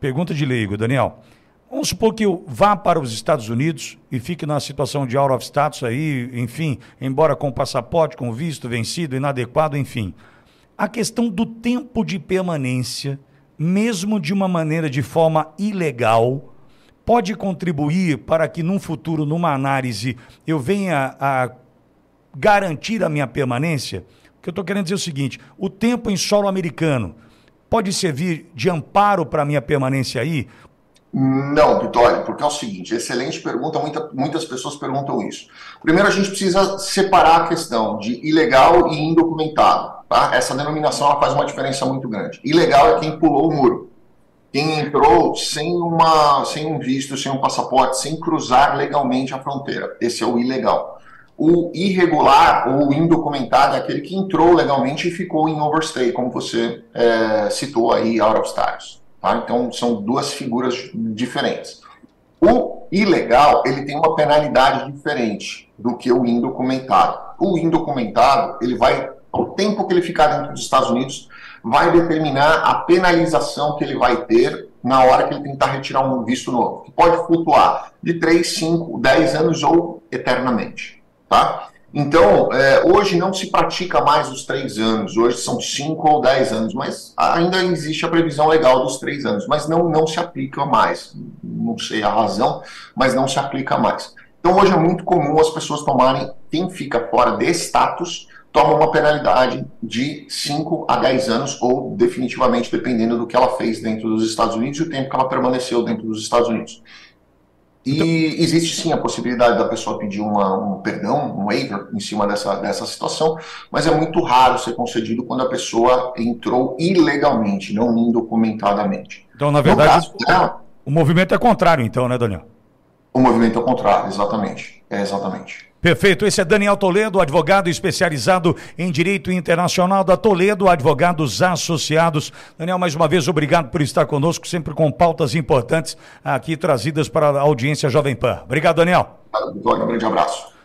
pergunta de leigo, Daniel. Vamos supor que eu vá para os Estados Unidos e fique na situação de out of status aí, enfim, embora com passaporte, com visto vencido, inadequado, enfim. A questão do tempo de permanência, mesmo de uma maneira de forma ilegal, pode contribuir para que num futuro, numa análise, eu venha a garantir a minha permanência? O que eu estou querendo dizer é o seguinte: o tempo em solo americano pode servir de amparo para minha permanência aí? Não, Vitória, porque é o seguinte, excelente pergunta, muita, muitas pessoas perguntam isso. Primeiro a gente precisa separar a questão de ilegal e indocumentado. Tá? Essa denominação faz uma diferença muito grande. Ilegal é quem pulou o muro. Quem entrou sem, uma, sem um visto, sem um passaporte, sem cruzar legalmente a fronteira. Esse é o ilegal. O irregular ou indocumentado é aquele que entrou legalmente e ficou em overstay, como você é, citou aí, out of status. Tá? Então, são duas figuras diferentes. O ilegal, ele tem uma penalidade diferente do que o indocumentado. O indocumentado, ele vai, o tempo que ele ficar dentro dos Estados Unidos, vai determinar a penalização que ele vai ter na hora que ele tentar retirar um visto novo, que pode flutuar de 3, 5, 10 anos ou eternamente. Tá? Então, é, hoje não se pratica mais os três anos, hoje são cinco ou dez anos, mas ainda existe a previsão legal dos três anos, mas não, não se aplica mais. Não sei a razão, mas não se aplica mais. Então, hoje é muito comum as pessoas tomarem, quem fica fora de status, toma uma penalidade de 5 a 10 anos, ou definitivamente, dependendo do que ela fez dentro dos Estados Unidos e o tempo que ela permaneceu dentro dos Estados Unidos. E então... existe sim a possibilidade da pessoa pedir uma, um perdão, um waiver em cima dessa, dessa situação, mas é muito raro ser concedido quando a pessoa entrou ilegalmente, não indocumentadamente. Então, na verdade, caso, o, o movimento é contrário, então, né, Daniel? O movimento é contrário, exatamente. É exatamente. Perfeito. Esse é Daniel Toledo, advogado especializado em direito internacional da Toledo Advogados Associados. Daniel, mais uma vez, obrigado por estar conosco, sempre com pautas importantes aqui trazidas para a audiência Jovem Pan. Obrigado, Daniel. Um grande abraço.